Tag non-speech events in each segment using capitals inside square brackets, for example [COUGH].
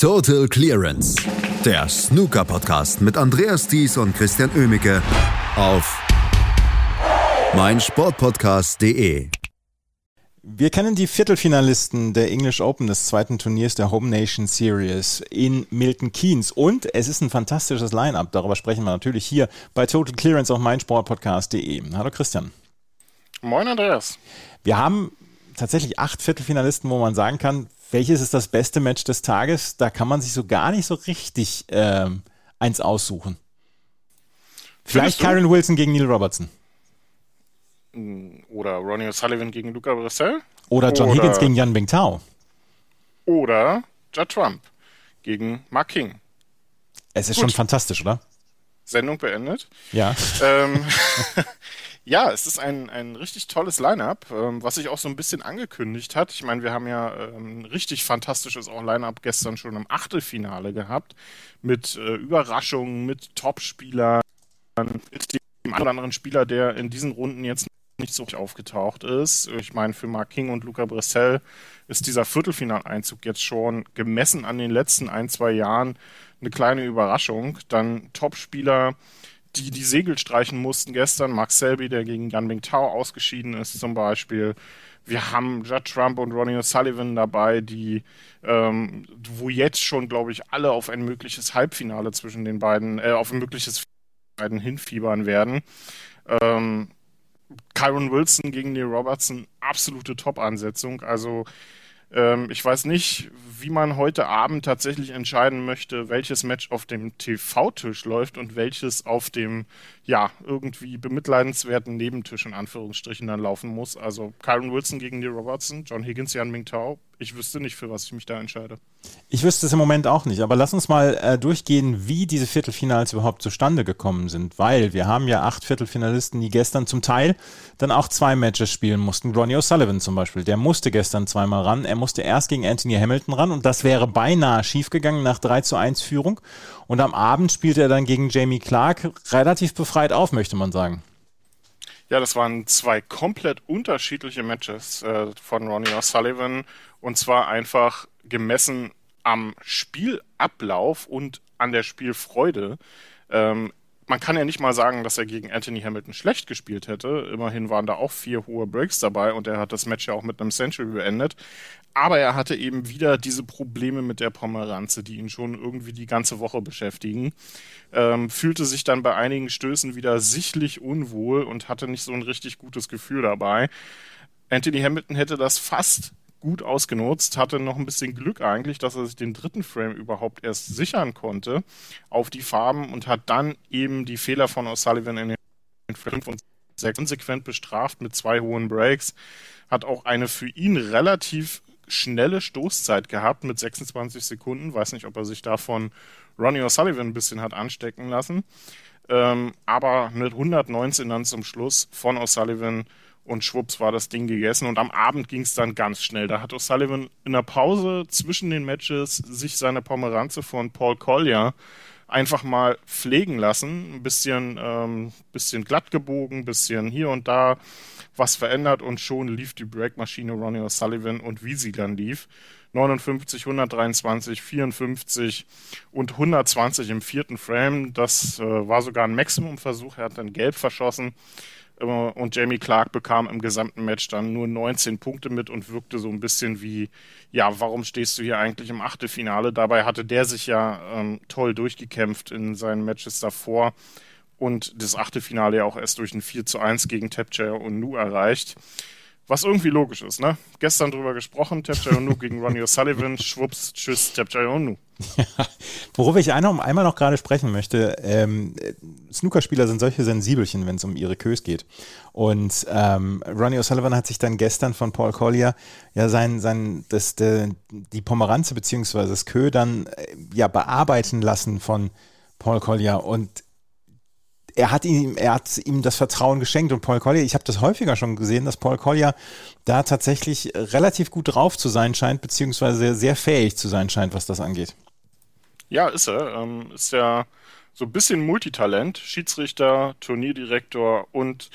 Total Clearance, der Snooker-Podcast mit Andreas Thies und Christian Oemicke auf meinsportpodcast.de. Wir kennen die Viertelfinalisten der English Open des zweiten Turniers der Home Nation Series in Milton Keynes. Und es ist ein fantastisches Line-Up. Darüber sprechen wir natürlich hier bei Total Clearance auf meinsportpodcast.de. Hallo Christian. Moin Andreas. Wir haben tatsächlich acht Viertelfinalisten, wo man sagen kann, welches ist das beste Match des Tages? Da kann man sich so gar nicht so richtig ähm, eins aussuchen. Vielleicht Karen Wilson gegen Neil Robertson. Mm, oder Ronnie O'Sullivan gegen Luca Brissell. Oder John oder, Higgins gegen Yan Bingtao. Oder Judd Trump gegen Mark King. Es ist Gut. schon fantastisch, oder? Sendung beendet. Ja. Ähm, [LAUGHS] [LAUGHS] Ja, es ist ein, ein richtig tolles Line-Up, ähm, was sich auch so ein bisschen angekündigt hat. Ich meine, wir haben ja ähm, ein richtig fantastisches auch Line-Up gestern schon im Achtelfinale gehabt, mit äh, Überraschungen, mit Top-Spielern, mit dem anderen Spieler, der in diesen Runden jetzt nicht so aufgetaucht ist. Ich meine, für Mark King und Luca Bressel ist dieser Viertelfinaleinzug jetzt schon gemessen an den letzten ein, zwei Jahren eine kleine Überraschung. Dann Top-Spieler, die die Segel streichen mussten gestern. Mark Selby, der gegen Yan Mingtao ausgeschieden ist zum Beispiel. Wir haben Judd Trump und Ronnie O'Sullivan dabei, die, ähm, wo jetzt schon, glaube ich, alle auf ein mögliches Halbfinale zwischen den beiden, äh, auf ein mögliches beiden hinfiebern werden. Ähm, Kyron Wilson gegen Neil Robertson, absolute Top-Ansetzung. Also ähm, ich weiß nicht, wie man heute Abend tatsächlich entscheiden möchte, welches Match auf dem TV-Tisch läuft und welches auf dem, ja, irgendwie bemitleidenswerten Nebentisch in Anführungsstrichen dann laufen muss. Also Kyron Wilson gegen Neil Robertson, John Higgins, Jan Mingtao. Ich wüsste nicht, für was ich mich da entscheide. Ich wüsste es im Moment auch nicht, aber lass uns mal äh, durchgehen, wie diese Viertelfinals überhaupt zustande gekommen sind, weil wir haben ja acht Viertelfinalisten, die gestern zum Teil dann auch zwei Matches spielen mussten. Ronnie O'Sullivan zum Beispiel, der musste gestern zweimal ran. Er musste erst gegen Anthony Hamilton ran und das wäre beinahe schiefgegangen nach 3 zu 1 Führung. Und am Abend spielte er dann gegen Jamie Clark relativ befreit auf, möchte man sagen. Ja, das waren zwei komplett unterschiedliche Matches äh, von Ronnie O'Sullivan und zwar einfach gemessen am Spielablauf und an der Spielfreude. Ähm, man kann ja nicht mal sagen, dass er gegen Anthony Hamilton schlecht gespielt hätte. Immerhin waren da auch vier hohe Breaks dabei und er hat das Match ja auch mit einem Century beendet. Aber er hatte eben wieder diese Probleme mit der Pomeranze, die ihn schon irgendwie die ganze Woche beschäftigen. Ähm, fühlte sich dann bei einigen Stößen wieder sichtlich unwohl und hatte nicht so ein richtig gutes Gefühl dabei. Anthony Hamilton hätte das fast gut ausgenutzt, hatte noch ein bisschen Glück eigentlich, dass er sich den dritten Frame überhaupt erst sichern konnte auf die Farben und hat dann eben die Fehler von O'Sullivan in den 5 und 6 konsequent bestraft mit zwei hohen Breaks. Hat auch eine für ihn relativ schnelle Stoßzeit gehabt mit 26 Sekunden. Weiß nicht, ob er sich davon Ronnie O'Sullivan ein bisschen hat anstecken lassen. Ähm, aber mit 119 dann zum Schluss von O'Sullivan und schwupps war das Ding gegessen. Und am Abend ging es dann ganz schnell. Da hat O'Sullivan in der Pause zwischen den Matches sich seine Pomeranze von Paul Collier einfach mal pflegen lassen. Ein bisschen, ähm, bisschen glatt gebogen, ein bisschen hier und da was verändert und schon lief die Breakmaschine Ronnie O'Sullivan und wie sie dann lief. 59, 123, 54 und 120 im vierten Frame. Das äh, war sogar ein Maximumversuch. Er hat dann gelb verschossen. Und Jamie Clark bekam im gesamten Match dann nur 19 Punkte mit und wirkte so ein bisschen wie, ja, warum stehst du hier eigentlich im Achtelfinale? Dabei hatte der sich ja ähm, toll durchgekämpft in seinen Matches davor und das Achtelfinale ja auch erst durch ein 4 zu 1 gegen Tapchair und Nu erreicht. Was irgendwie logisch ist, ne? Gestern drüber gesprochen, Tapjayonu gegen [LAUGHS] Ronnie O'Sullivan, schwupps, tschüss, Tapjayonu. Ja, worüber ich einmal, einmal noch gerade sprechen möchte, ähm, Snookerspieler sind solche Sensibelchen, wenn es um ihre Kös geht. Und ähm, Ronnie O'Sullivan hat sich dann gestern von Paul Collier ja sein, sein, das, de, die Pomeranze bzw. das Kö dann äh, ja bearbeiten lassen von Paul Collier und er hat ihm, er hat ihm das Vertrauen geschenkt und Paul Collier, ich habe das häufiger schon gesehen, dass Paul Collier da tatsächlich relativ gut drauf zu sein scheint, beziehungsweise sehr fähig zu sein scheint, was das angeht. Ja, ist er. Ähm, ist ja so ein bisschen Multitalent, Schiedsrichter, Turnierdirektor und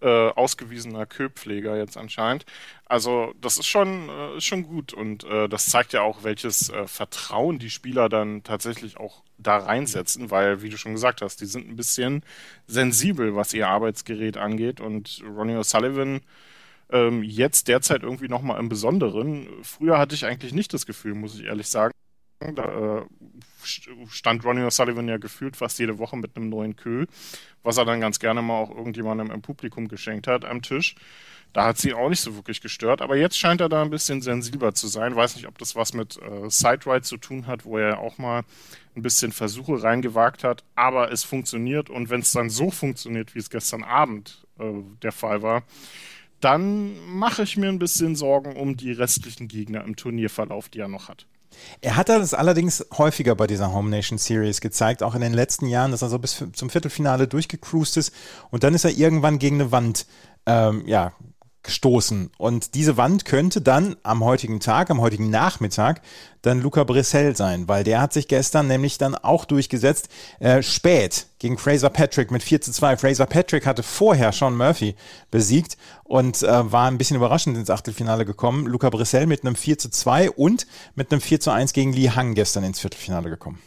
äh, ausgewiesener Köpfleger jetzt anscheinend. Also das ist schon, äh, ist schon gut und äh, das zeigt ja auch, welches äh, Vertrauen die Spieler dann tatsächlich auch da reinsetzen, weil, wie du schon gesagt hast, die sind ein bisschen sensibel, was ihr Arbeitsgerät angeht und Ronnie O'Sullivan ähm, jetzt derzeit irgendwie nochmal im Besonderen. Früher hatte ich eigentlich nicht das Gefühl, muss ich ehrlich sagen. Da äh, stand Ronnie O'Sullivan ja gefühlt fast jede Woche mit einem neuen Kö, was er dann ganz gerne mal auch irgendjemandem im Publikum geschenkt hat am Tisch. Da hat sie auch nicht so wirklich gestört, aber jetzt scheint er da ein bisschen sensibler zu sein. Weiß nicht, ob das was mit äh, Sideride zu tun hat, wo er auch mal ein bisschen Versuche reingewagt hat, aber es funktioniert und wenn es dann so funktioniert, wie es gestern Abend äh, der Fall war, dann mache ich mir ein bisschen Sorgen um die restlichen Gegner im Turnierverlauf, die er noch hat. Er hat das allerdings häufiger bei dieser Home Nation Series gezeigt, auch in den letzten Jahren, dass er so bis zum Viertelfinale durchgecruised ist und dann ist er irgendwann gegen eine Wand ähm, ja, gestoßen. Und diese Wand könnte dann am heutigen Tag, am heutigen Nachmittag, dann Luca Brissell sein, weil der hat sich gestern nämlich dann auch durchgesetzt, äh, spät gegen Fraser Patrick mit 4 zu 2. Fraser Patrick hatte vorher Sean Murphy besiegt und äh, war ein bisschen überraschend ins Achtelfinale gekommen. Luca Brissell mit einem 4 zu 2 und mit einem 4 zu 1 gegen Lee Hang gestern ins Viertelfinale gekommen.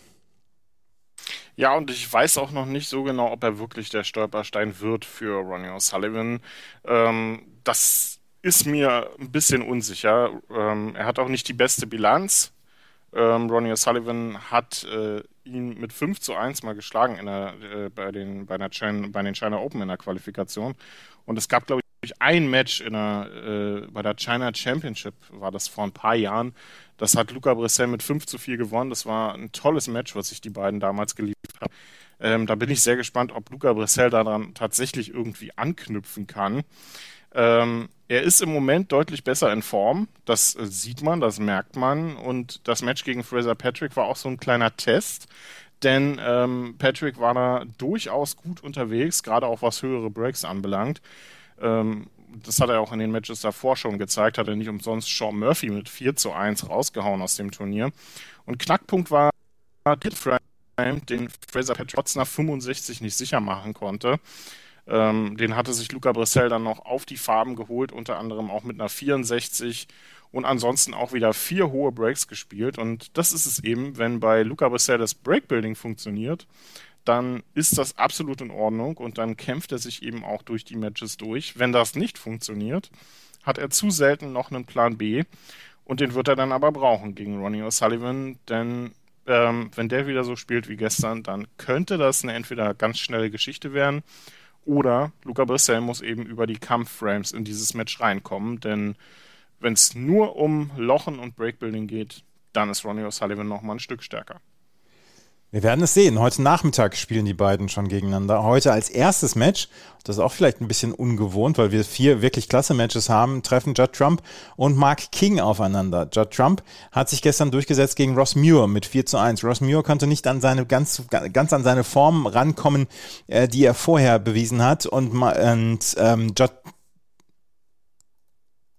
Ja, und ich weiß auch noch nicht so genau, ob er wirklich der Stolperstein wird für Ronnie O'Sullivan. Ähm, das ist mir ein bisschen unsicher. Ähm, er hat auch nicht die beste Bilanz. Ähm, Ronnie O'Sullivan hat äh, ihn mit 5 zu 1 mal geschlagen der, äh, bei, den, bei, China, bei den China Open in der Qualifikation. Und es gab, glaube ich, ein Match in der, äh, bei der China Championship, war das vor ein paar Jahren. Das hat Luca Brissell mit 5 zu 4 gewonnen. Das war ein tolles Match, was sich die beiden damals geliefert haben. Ähm, da bin ich sehr gespannt, ob Luca Brissell daran tatsächlich irgendwie anknüpfen kann. Ähm, er ist im Moment deutlich besser in Form. Das äh, sieht man, das merkt man. Und das Match gegen Fraser Patrick war auch so ein kleiner Test. Denn ähm, Patrick war da durchaus gut unterwegs, gerade auch was höhere Breaks anbelangt. Ähm, das hat er auch in den Matches davor schon gezeigt, hat er nicht umsonst Sean Murphy mit 4 zu 1 rausgehauen aus dem Turnier. Und Knackpunkt war der Frame, den Fraser Patrick trotz nach 65 nicht sicher machen konnte. Ähm, den hatte sich Luca Brissell dann noch auf die Farben geholt, unter anderem auch mit einer 64 und ansonsten auch wieder vier hohe Breaks gespielt. Und das ist es eben, wenn bei Luca Brissell das Breakbuilding funktioniert, dann ist das absolut in Ordnung und dann kämpft er sich eben auch durch die Matches durch. Wenn das nicht funktioniert, hat er zu selten noch einen Plan B und den wird er dann aber brauchen gegen Ronnie O'Sullivan, denn ähm, wenn der wieder so spielt wie gestern, dann könnte das eine entweder ganz schnelle Geschichte werden oder Luca Brissell muss eben über die Kampfframes in dieses Match reinkommen, denn wenn es nur um Lochen und Breakbuilding geht, dann ist Ronnie O'Sullivan nochmal ein Stück stärker. Wir werden es sehen. Heute Nachmittag spielen die beiden schon gegeneinander. Heute als erstes Match, das ist auch vielleicht ein bisschen ungewohnt, weil wir vier wirklich klasse Matches haben, treffen Judd Trump und Mark King aufeinander. Judd Trump hat sich gestern durchgesetzt gegen Ross Muir mit 4 zu 1. Ross Muir konnte nicht an seine ganz, ganz an seine Form rankommen, äh, die er vorher bewiesen hat und, und ähm, Judd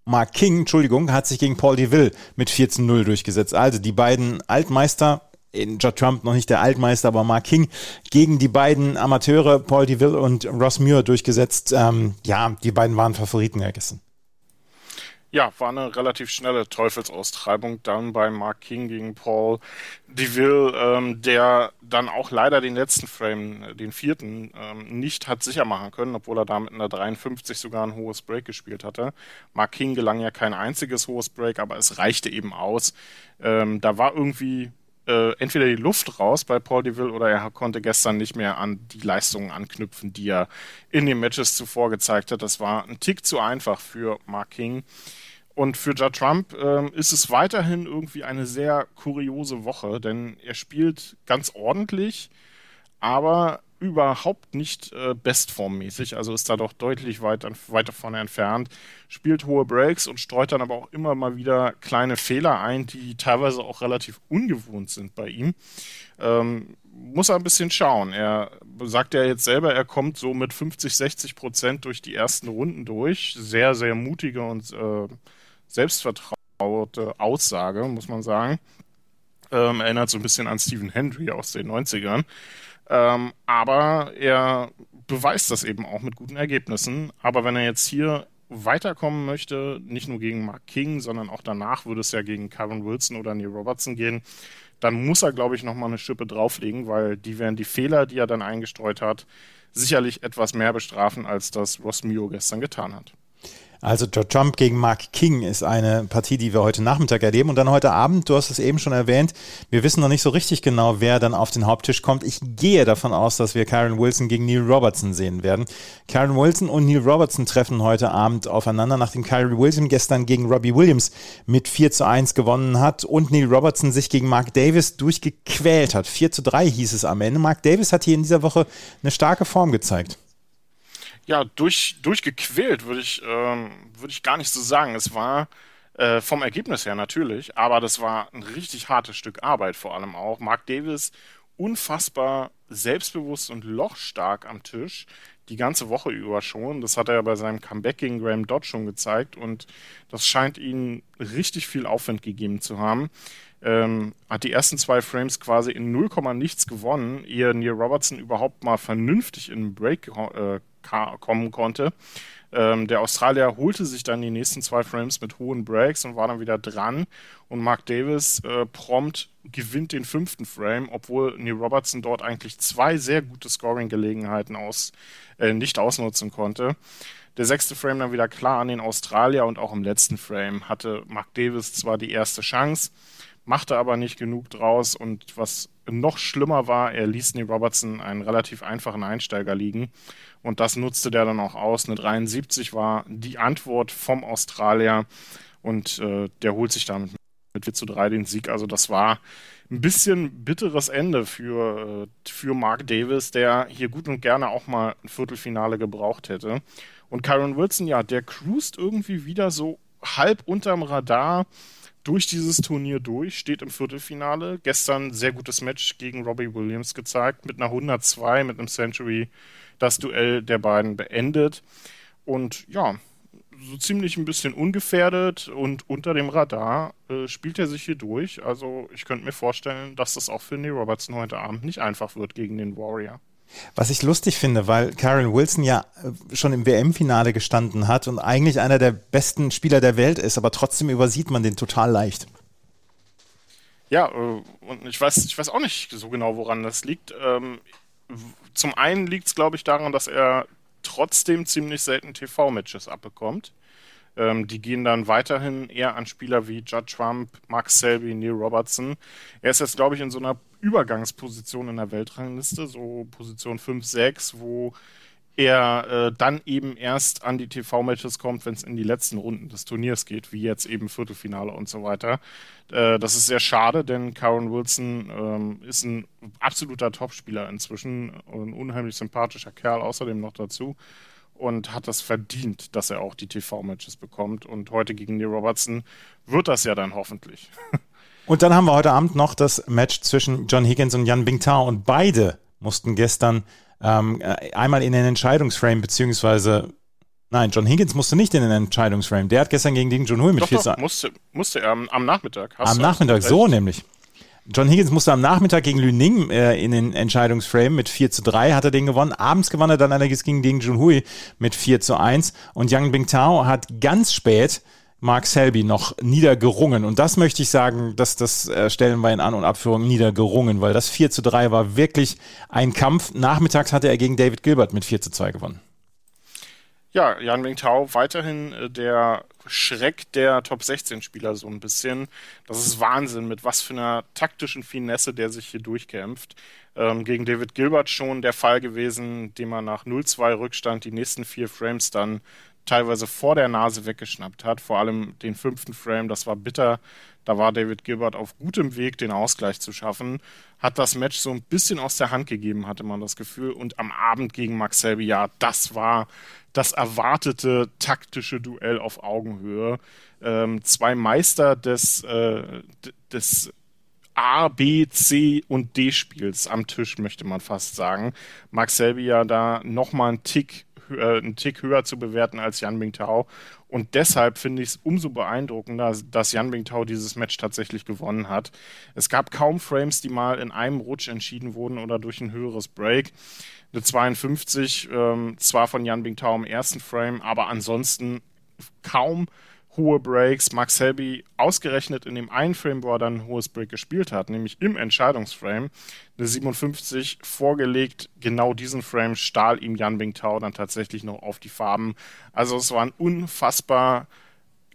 Mark King, Entschuldigung, hat sich gegen Paul DeVille mit 14-0 durchgesetzt. Also die beiden Altmeister in Judd Trump noch nicht der Altmeister, aber Mark King gegen die beiden Amateure Paul DeVille und Ross Muir durchgesetzt. Ähm, ja, die beiden waren Favoriten ja gestern. Ja, war eine relativ schnelle Teufelsaustreibung dann bei Mark King gegen Paul DeVille, ähm, der dann auch leider den letzten Frame, den vierten, ähm, nicht hat sicher machen können, obwohl er da mit einer 53 sogar ein hohes Break gespielt hatte. Mark King gelang ja kein einziges hohes Break, aber es reichte eben aus. Ähm, da war irgendwie äh, entweder die Luft raus bei Paul DeVille oder er konnte gestern nicht mehr an die Leistungen anknüpfen, die er in den Matches zuvor gezeigt hat. Das war ein Tick zu einfach für Mark King. Und für Ja Trump ähm, ist es weiterhin irgendwie eine sehr kuriose Woche, denn er spielt ganz ordentlich, aber überhaupt nicht äh, bestformmäßig, also ist da doch deutlich weit, weit davon entfernt, spielt hohe Breaks und streut dann aber auch immer mal wieder kleine Fehler ein, die teilweise auch relativ ungewohnt sind bei ihm. Ähm, muss er ein bisschen schauen. Er sagt ja jetzt selber, er kommt so mit 50, 60 Prozent durch die ersten Runden durch. Sehr, sehr mutige und äh, selbstvertraute Aussage, muss man sagen. Ähm, erinnert so ein bisschen an Stephen Hendry aus den 90ern. Ähm, aber er beweist das eben auch mit guten Ergebnissen. Aber wenn er jetzt hier weiterkommen möchte, nicht nur gegen Mark King, sondern auch danach würde es ja gegen Karen Wilson oder Neil Robertson gehen, dann muss er, glaube ich, nochmal eine Schippe drauflegen, weil die werden die Fehler, die er dann eingestreut hat, sicherlich etwas mehr bestrafen, als das Ross Mio gestern getan hat. Also George Trump gegen Mark King ist eine Partie, die wir heute Nachmittag erleben. Und dann heute Abend, du hast es eben schon erwähnt, wir wissen noch nicht so richtig genau, wer dann auf den Haupttisch kommt. Ich gehe davon aus, dass wir Karen Wilson gegen Neil Robertson sehen werden. Karen Wilson und Neil Robertson treffen heute Abend aufeinander, nachdem Karen Wilson gestern gegen Robbie Williams mit 4 zu 1 gewonnen hat und Neil Robertson sich gegen Mark Davis durchgequält hat. 4 zu 3 hieß es am Ende. Mark Davis hat hier in dieser Woche eine starke Form gezeigt ja, durch, durchgequält, würde ich, ähm, würde ich gar nicht so sagen. Es war äh, vom Ergebnis her natürlich, aber das war ein richtig hartes Stück Arbeit vor allem auch. Mark Davis unfassbar selbstbewusst und lochstark am Tisch, die ganze Woche über schon. Das hat er bei seinem Comeback gegen Graham Dodd schon gezeigt und das scheint ihm richtig viel Aufwand gegeben zu haben. Ähm, hat die ersten zwei Frames quasi in 0, nichts gewonnen, ehe Neil Robertson überhaupt mal vernünftig in den Break äh, kommen konnte. Ähm, der Australier holte sich dann die nächsten zwei Frames mit hohen Breaks und war dann wieder dran. Und Mark Davis äh, prompt gewinnt den fünften Frame, obwohl Neil Robertson dort eigentlich zwei sehr gute Scoring-Gelegenheiten aus, äh, nicht ausnutzen konnte. Der sechste Frame dann wieder klar an den Australier und auch im letzten Frame hatte Mark Davis zwar die erste Chance, machte aber nicht genug draus und was noch schlimmer war, er ließ Neil Robertson einen relativ einfachen Einsteiger liegen und das nutzte der dann auch aus. Eine 73 war die Antwort vom Australier und äh, der holt sich damit mit 4 zu 3 den Sieg. Also das war ein bisschen bitteres Ende für, äh, für Mark Davis, der hier gut und gerne auch mal ein Viertelfinale gebraucht hätte. Und Kyron Wilson, ja, der cruist irgendwie wieder so halb unterm Radar durch dieses Turnier durch, steht im Viertelfinale. Gestern sehr gutes Match gegen Robbie Williams gezeigt, mit einer 102, mit einem Century das Duell der beiden beendet. Und ja, so ziemlich ein bisschen ungefährdet und unter dem Radar äh, spielt er sich hier durch. Also ich könnte mir vorstellen, dass das auch für Neil Robertson heute Abend nicht einfach wird gegen den Warrior. Was ich lustig finde, weil Karen Wilson ja äh, schon im WM-Finale gestanden hat und eigentlich einer der besten Spieler der Welt ist, aber trotzdem übersieht man den total leicht. Ja, äh, und ich weiß, ich weiß auch nicht so genau, woran das liegt. Ähm, zum einen liegt es, glaube ich, daran, dass er trotzdem ziemlich selten TV-Matches abbekommt. Ähm, die gehen dann weiterhin eher an Spieler wie Judd Trump, Max Selby, Neil Robertson. Er ist jetzt, glaube ich, in so einer Übergangsposition in der Weltrangliste, so Position 5, 6, wo er äh, dann eben erst an die TV-Matches kommt, wenn es in die letzten Runden des Turniers geht, wie jetzt eben Viertelfinale und so weiter. Äh, das ist sehr schade, denn Karen Wilson ähm, ist ein absoluter Topspieler inzwischen, ein unheimlich sympathischer Kerl außerdem noch dazu und hat das verdient, dass er auch die TV-Matches bekommt. Und heute gegen Neil Robertson wird das ja dann hoffentlich. [LAUGHS] Und dann haben wir heute Abend noch das Match zwischen John Higgins und Jan Bingtao und beide mussten gestern ähm, äh, einmal in den Entscheidungsframe, beziehungsweise Nein, John Higgins musste nicht in den Entscheidungsframe. Der hat gestern gegen Ding Junhui mit doch, 4 doch, musste, musste er am, am Nachmittag. Hast am Nachmittag, so nämlich. John Higgins musste am Nachmittag gegen Lü Ning äh, in den Entscheidungsframe mit 4 zu 3 hat er den gewonnen. Abends gewann er dann allerdings gegen Ding Junhui mit 4 zu 1 und Yang Bingtao hat ganz spät Mark Selby noch niedergerungen. Und das möchte ich sagen, dass das äh, stellen wir in An- und Abführung niedergerungen, weil das 4 zu 3 war wirklich ein Kampf. Nachmittags hatte er gegen David Gilbert mit 4 zu 2 gewonnen. Ja, Jan Mingtao weiterhin äh, der Schreck der Top 16 Spieler so ein bisschen. Das ist Wahnsinn, mit was für einer taktischen Finesse der sich hier durchkämpft. Ähm, gegen David Gilbert schon der Fall gewesen, dem er nach 0-2 Rückstand die nächsten vier Frames dann teilweise vor der Nase weggeschnappt hat. Vor allem den fünften Frame, das war bitter. Da war David Gilbert auf gutem Weg, den Ausgleich zu schaffen. Hat das Match so ein bisschen aus der Hand gegeben, hatte man das Gefühl. Und am Abend gegen Max Selby, ja, das war das erwartete taktische Duell auf Augenhöhe. Ähm, zwei Meister des, äh, des A, B, C und D Spiels am Tisch, möchte man fast sagen. Max Selby ja da nochmal einen Tick äh, einen Tick höher zu bewerten als Yan Bingtao. Und deshalb finde ich es umso beeindruckender, dass Yan Bingtao dieses Match tatsächlich gewonnen hat. Es gab kaum Frames, die mal in einem Rutsch entschieden wurden oder durch ein höheres Break. Eine 52, ähm, zwar von Yan Bingtao im ersten Frame, aber ansonsten kaum hohe Breaks. Max Selby ausgerechnet in dem einen Frame, wo er dann ein hohes Break gespielt hat, nämlich im Entscheidungsframe, eine 57 vorgelegt. Genau diesen Frame stahl ihm Yan Bingtao dann tatsächlich noch auf die Farben. Also es war ein unfassbar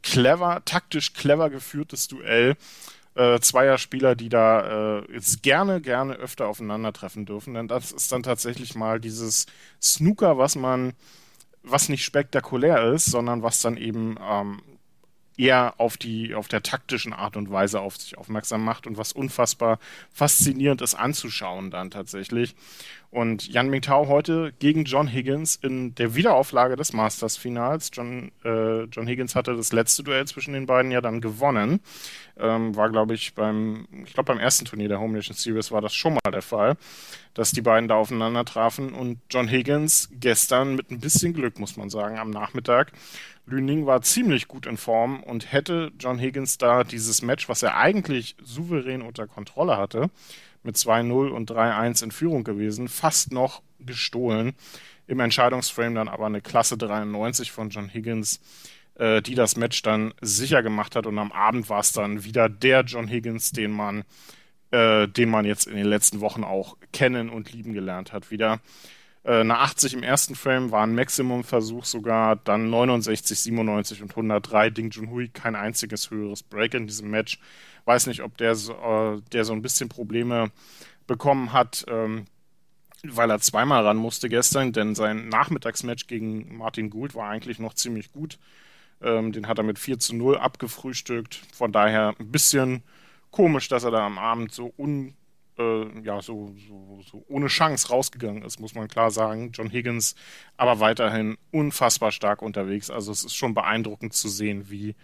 clever, taktisch clever geführtes Duell. Äh, zweier Spieler, die da äh, jetzt gerne, gerne öfter aufeinandertreffen dürfen. Denn das ist dann tatsächlich mal dieses Snooker, was man was nicht spektakulär ist, sondern was dann eben ähm, eher auf die, auf der taktischen Art und Weise auf sich aufmerksam macht und was unfassbar faszinierend ist anzuschauen dann tatsächlich. Und Yan Mingtao heute gegen John Higgins in der Wiederauflage des Masters-Finals. John, äh, John Higgins hatte das letzte Duell zwischen den beiden ja dann gewonnen. Ähm, war, glaube ich, beim, ich glaube, beim ersten Turnier der Home Nation Series war das schon mal der Fall, dass die beiden da aufeinander trafen. Und John Higgins gestern mit ein bisschen Glück, muss man sagen, am Nachmittag. Lüning war ziemlich gut in Form und hätte John Higgins da dieses Match, was er eigentlich souverän unter Kontrolle hatte, mit 2-0 und 3-1 in Führung gewesen, fast noch gestohlen. Im Entscheidungsframe dann aber eine Klasse 93 von John Higgins, äh, die das Match dann sicher gemacht hat. Und am Abend war es dann wieder der John Higgins, den man, äh, den man jetzt in den letzten Wochen auch kennen und lieben gelernt hat. Wieder eine 80 im ersten Frame war ein Maximum-Versuch sogar, dann 69, 97 und 103. Ding Junhui kein einziges höheres Break in diesem Match. Weiß nicht, ob der so, äh, der so ein bisschen Probleme bekommen hat, ähm, weil er zweimal ran musste gestern, denn sein Nachmittagsmatch gegen Martin Gould war eigentlich noch ziemlich gut. Ähm, den hat er mit 4 zu 0 abgefrühstückt. Von daher ein bisschen komisch, dass er da am Abend so un, äh, ja, so, so, so ohne Chance rausgegangen ist, muss man klar sagen. John Higgins aber weiterhin unfassbar stark unterwegs. Also es ist schon beeindruckend zu sehen, wie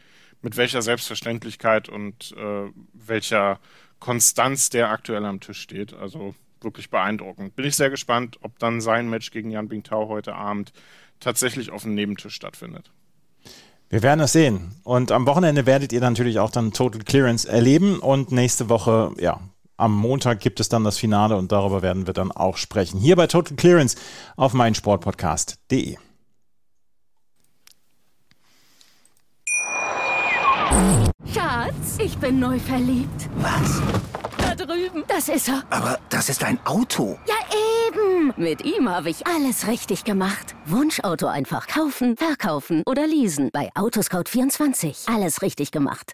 mit welcher Selbstverständlichkeit und äh, welcher Konstanz der aktuell am Tisch steht. Also wirklich beeindruckend. Bin ich sehr gespannt, ob dann sein Match gegen Jan Bingtao heute Abend tatsächlich auf dem Nebentisch stattfindet. Wir werden es sehen. Und am Wochenende werdet ihr natürlich auch dann Total Clearance erleben. Und nächste Woche, ja, am Montag gibt es dann das Finale und darüber werden wir dann auch sprechen. Hier bei Total Clearance auf meinsportpodcast.de. Schatz, ich bin neu verliebt. Was? Da drüben. Das ist er. Aber das ist ein Auto. Ja, eben. Mit ihm habe ich alles richtig gemacht. Wunschauto einfach kaufen, verkaufen oder leasen. Bei Autoscout24. Alles richtig gemacht.